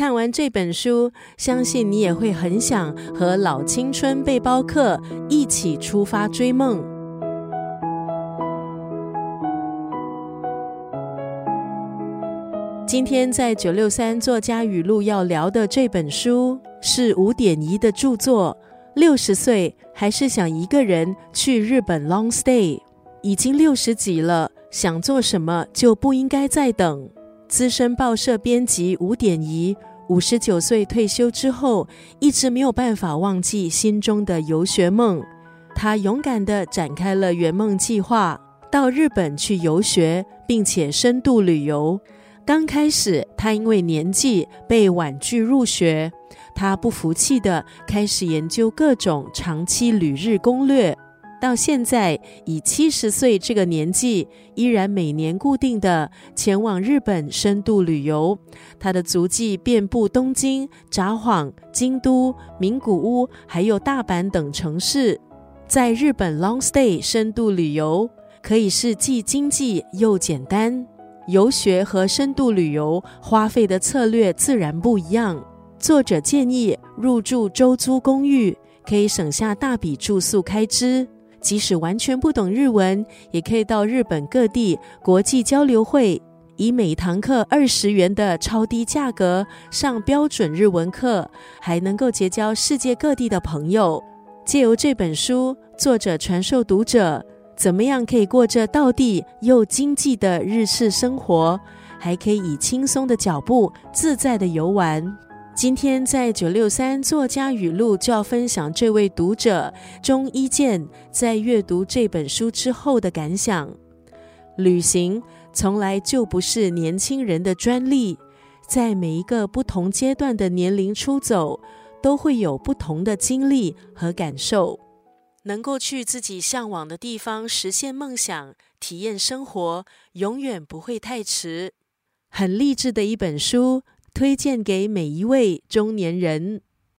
看完这本书，相信你也会很想和老青春背包客一起出发追梦。今天在九六三作家语录要聊的这本书是吴典仪的著作。六十岁还是想一个人去日本 long stay，已经六十几了，想做什么就不应该再等。资深报社编辑吴典仪五十九岁退休之后，一直没有办法忘记心中的游学梦。他勇敢地展开了圆梦计划，到日本去游学，并且深度旅游。刚开始，他因为年纪被婉拒入学，他不服气的开始研究各种长期旅日攻略。到现在，以七十岁这个年纪，依然每年固定的前往日本深度旅游。他的足迹遍布东京、札幌、京都、名古屋，还有大阪等城市。在日本 long stay 深度旅游，可以是既经济又简单。游学和深度旅游花费的策略自然不一样。作者建议入住周租公寓，可以省下大笔住宿开支。即使完全不懂日文，也可以到日本各地国际交流会，以每堂课二十元的超低价格上标准日文课，还能够结交世界各地的朋友。借由这本书，作者传授读者。怎么样可以过着道地又经济的日式生活，还可以以轻松的脚步自在的游玩？今天在九六三作家语录就要分享这位读者钟一健在阅读这本书之后的感想：旅行从来就不是年轻人的专利，在每一个不同阶段的年龄出走，都会有不同的经历和感受。能够去自己向往的地方实现梦想、体验生活，永远不会太迟。很励志的一本书，推荐给每一位中年人。